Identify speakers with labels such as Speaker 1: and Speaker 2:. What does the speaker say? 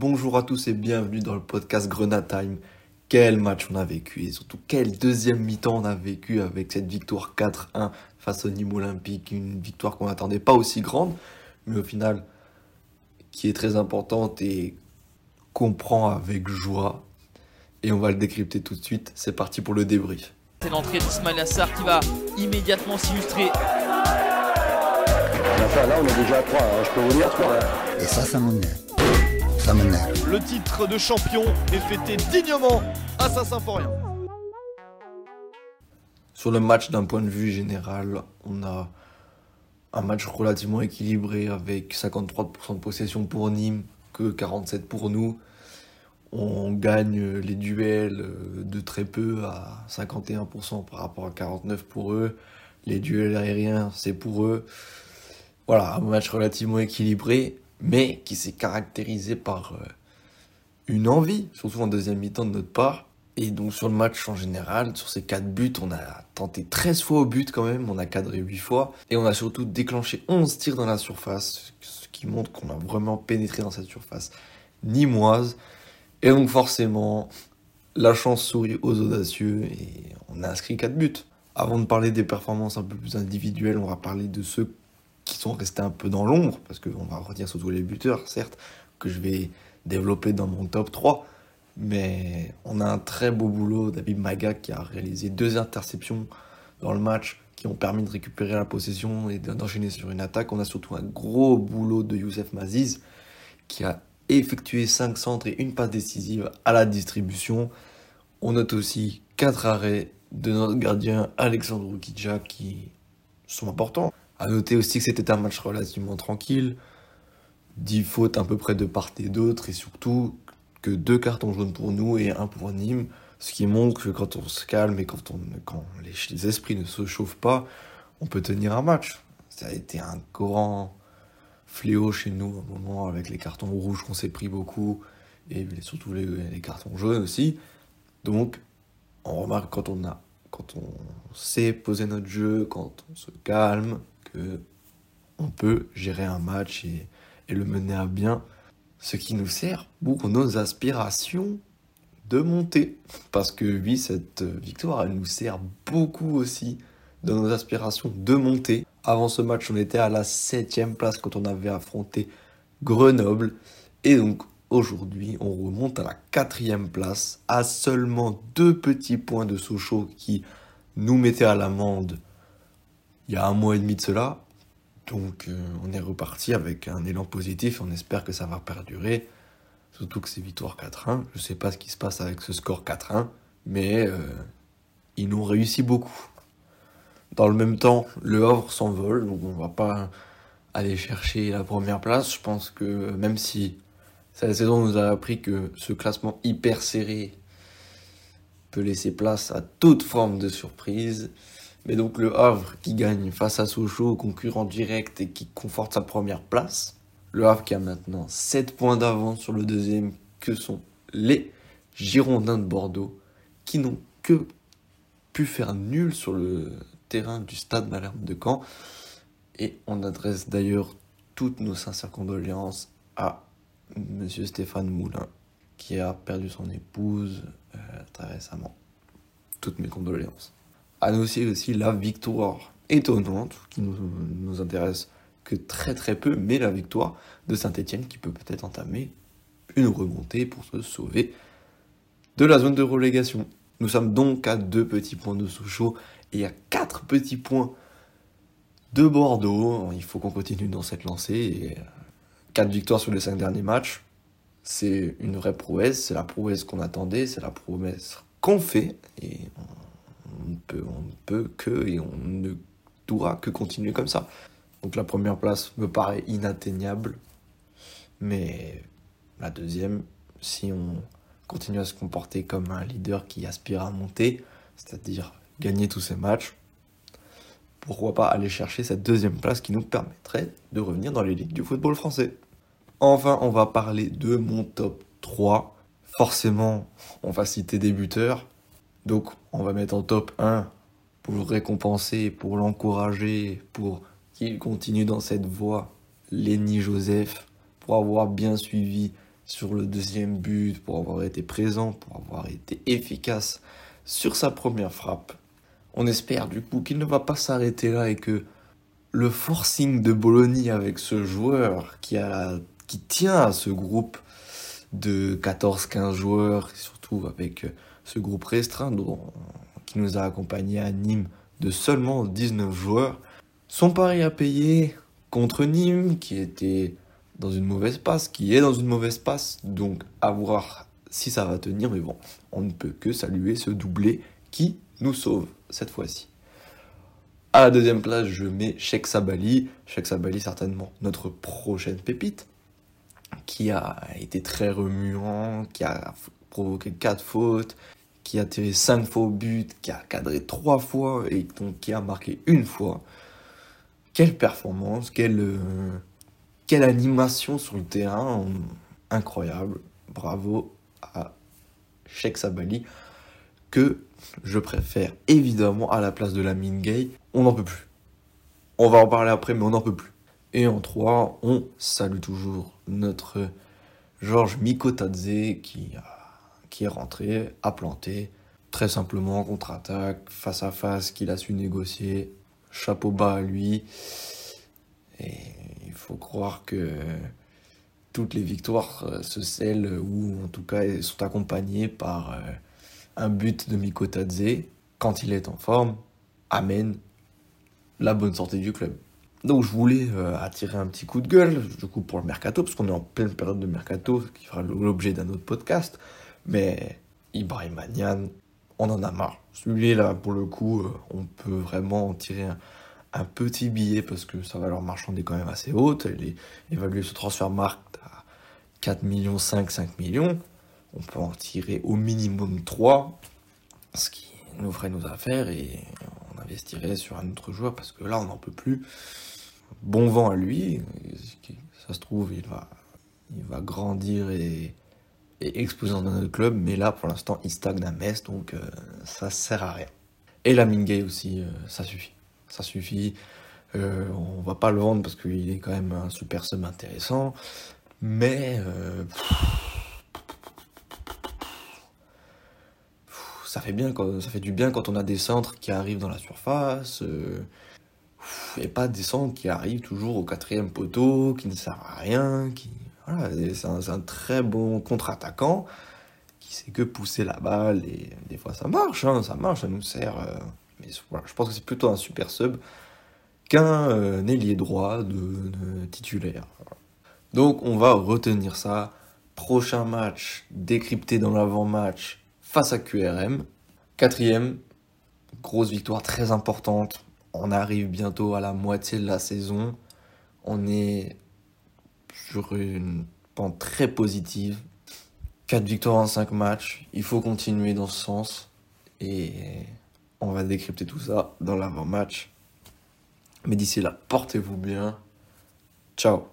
Speaker 1: Bonjour à tous et bienvenue dans le podcast Grenade Time. Quel match on a vécu et surtout quel deuxième mi-temps on a vécu avec cette victoire 4-1 face au Nîmes Olympique. Une victoire qu'on n'attendait pas aussi grande, mais au final qui est très importante et qu'on prend avec joie. Et on va le décrypter tout de suite. C'est parti pour le débrief.
Speaker 2: C'est l'entrée d'Ismail Assar qui va immédiatement s'illustrer.
Speaker 3: Enfin, là, on est déjà à 3, hein, je peux vous dire 3.
Speaker 4: Et ça, ça.
Speaker 5: Le titre de champion est fêté dignement à Saint-Symphorien.
Speaker 1: Sur le match d'un point de vue général, on a un match relativement équilibré avec 53% de possession pour Nîmes, que 47% pour nous. On gagne les duels de très peu à 51% par rapport à 49% pour eux. Les duels aériens, c'est pour eux. Voilà, un match relativement équilibré, mais qui s'est caractérisé par euh, une envie, surtout en deuxième mi-temps de notre part. Et donc sur le match en général, sur ces 4 buts, on a tenté 13 fois au but quand même, on a cadré 8 fois, et on a surtout déclenché 11 tirs dans la surface, ce qui montre qu'on a vraiment pénétré dans cette surface nimoise. Et donc forcément, la chance sourit aux audacieux, et on a inscrit 4 buts. Avant de parler des performances un peu plus individuelles, on va parler de ceux qui sont restés un peu dans l'ombre, parce qu'on va retenir surtout les buteurs, certes, que je vais développer dans mon top 3. Mais on a un très beau boulot David Maga qui a réalisé deux interceptions dans le match qui ont permis de récupérer la possession et d'enchaîner sur une attaque. On a surtout un gros boulot de Youssef Maziz qui a effectué 5 centres et une passe décisive à la distribution. On note aussi 4 arrêts de notre gardien Alexandre Rukidja qui sont importants. À noter aussi que c'était un match relativement tranquille, 10 fautes à peu près de part et d'autre et surtout que deux cartons jaunes pour nous et un pour Nîmes, ce qui montre que quand on se calme et quand, on, les, esprits ne se chauffent pas, on peut tenir un match. Ça a été un grand fléau chez nous à un moment avec les cartons rouges qu'on s'est pris beaucoup et surtout les, les, cartons jaunes aussi. Donc, on remarque quand on a, quand on sait poser notre jeu, quand on se calme, on peut gérer un match et, le mener à bien ce qui nous sert pour nos aspirations de monter. Parce que oui, cette victoire, elle nous sert beaucoup aussi dans nos aspirations de monter. Avant ce match, on était à la 7 place quand on avait affronté Grenoble. Et donc aujourd'hui, on remonte à la 4 place, à seulement deux petits points de Sochaux qui nous mettaient à l'amende il y a un mois et demi de cela. Donc euh, on est reparti avec un élan positif, on espère que ça va perdurer, surtout que c'est victoire 4-1. Je ne sais pas ce qui se passe avec ce score 4-1, mais euh, ils nous réussi beaucoup. Dans le même temps, le Havre s'envole, donc on va pas aller chercher la première place. Je pense que même si cette saison nous a appris que ce classement hyper serré peut laisser place à toute forme de surprise, mais donc le Havre qui gagne face à Sochaux, concurrent direct et qui conforte sa première place. Le Havre qui a maintenant 7 points d'avance sur le deuxième, que sont les Girondins de Bordeaux, qui n'ont que pu faire nul sur le terrain du stade Malherbe de Caen. Et on adresse d'ailleurs toutes nos sincères condoléances à Monsieur Stéphane Moulin, qui a perdu son épouse euh, très récemment. Toutes mes condoléances annoncer aussi la victoire étonnante qui nous, nous intéresse que très très peu, mais la victoire de Saint-Etienne qui peut peut-être entamer une remontée pour se sauver de la zone de relégation. Nous sommes donc à deux petits points de Sochaux et à quatre petits points de Bordeaux. Il faut qu'on continue dans cette lancée. Et quatre victoires sur les cinq derniers matchs, c'est une vraie prouesse. C'est la prouesse qu'on attendait, c'est la promesse qu'on fait. Et on ne peut, que et on ne doit que continuer comme ça. Donc la première place me paraît inatteignable, mais la deuxième, si on continue à se comporter comme un leader qui aspire à monter, c'est-à-dire gagner tous ses matchs, pourquoi pas aller chercher cette deuxième place qui nous permettrait de revenir dans l'élite du football français. Enfin, on va parler de mon top 3. Forcément, on va citer des buteurs, donc on va mettre en top 1 pour le récompenser, pour l'encourager, pour qu'il continue dans cette voie, Lenny Joseph, pour avoir bien suivi sur le deuxième but, pour avoir été présent, pour avoir été efficace sur sa première frappe. On espère du coup qu'il ne va pas s'arrêter là et que le forcing de Bologna avec ce joueur qui, a, qui tient à ce groupe de 14-15 joueurs, avec ce groupe restreint qui nous a accompagnés à Nîmes de seulement 19 joueurs, son pari à payer contre Nîmes qui était dans une mauvaise passe, qui est dans une mauvaise passe, donc à voir si ça va tenir, mais bon, on ne peut que saluer ce doublé qui nous sauve cette fois-ci. À la deuxième place, je mets Sheikh Sabali. Sheikh Sabali, certainement notre prochaine pépite, qui a été très remuant, qui a provoqué 4 fautes, qui a tiré 5 fois au but, qui a cadré 3 fois et donc qui a marqué une fois. Quelle performance, quelle, animation sur le terrain, incroyable. Bravo à Sheikh Sabali, que je préfère évidemment à la place de la Gay. On n'en peut plus. On va en parler après, mais on n'en peut plus. Et en 3, on salue toujours notre Georges Mikotadze qui, qui est rentré, a planté, très simplement contre-attaque, face à face, qu'il a su négocier. Chapeau bas à lui. Et il faut croire que toutes les victoires euh, se scellent ou en tout cas sont accompagnées par euh, un but de Mikotadze quand il est en forme amène la bonne santé du club. Donc je voulais euh, attirer un petit coup de gueule, du coup pour le mercato, parce qu'on est en pleine période de mercato, qui fera l'objet d'un autre podcast. Mais Ibrahim Magnan, on en a marre. Celui-là, pour le coup, euh, on peut vraiment en tirer un, petit billet parce que sa valeur marchande est quand même assez haute. Elle est évaluée ce transfert marque à 4 millions, 5, 5 millions. On peut en tirer au minimum 3, ce qui nous ferait nos affaires et on investirait sur un autre joueur parce que là, on n'en peut plus. Bon vent à lui. Ça se trouve, il va, il va grandir et et exploser dans notre club, mais là pour l'instant il stagne à Metz, donc euh, ça sert à rien. Et la Mingay aussi, euh, ça suffit. Ça suffit. Euh, on va pas le vendre parce qu'il est quand même un super sub intéressant, mais ça fait bien ça fait du bien quand on a des centres qui arrivent dans la surface et pas des centres qui arrivent toujours au quatrième poteau, qui ne servent à rien, qui c'est un, très bon contre-attaquant qui sait que pousser la balle et des fois ça marche, hein, ça marche, ça nous sert. Euh, mais voilà, je pense que c'est plutôt un super sub qu'un euh, ailier droit de, titulaire. Donc on va retenir ça. Prochain match décrypté dans l'avant-match face à QRM. Quatrième, grosse victoire très importante. On arrive bientôt à la moitié de la saison. On est sur une pente très positive. 4 victoires en 5 matchs. Il faut continuer dans ce sens. Et on va décrypter tout ça dans l'avant-match. Mais d'ici là, portez-vous bien. Ciao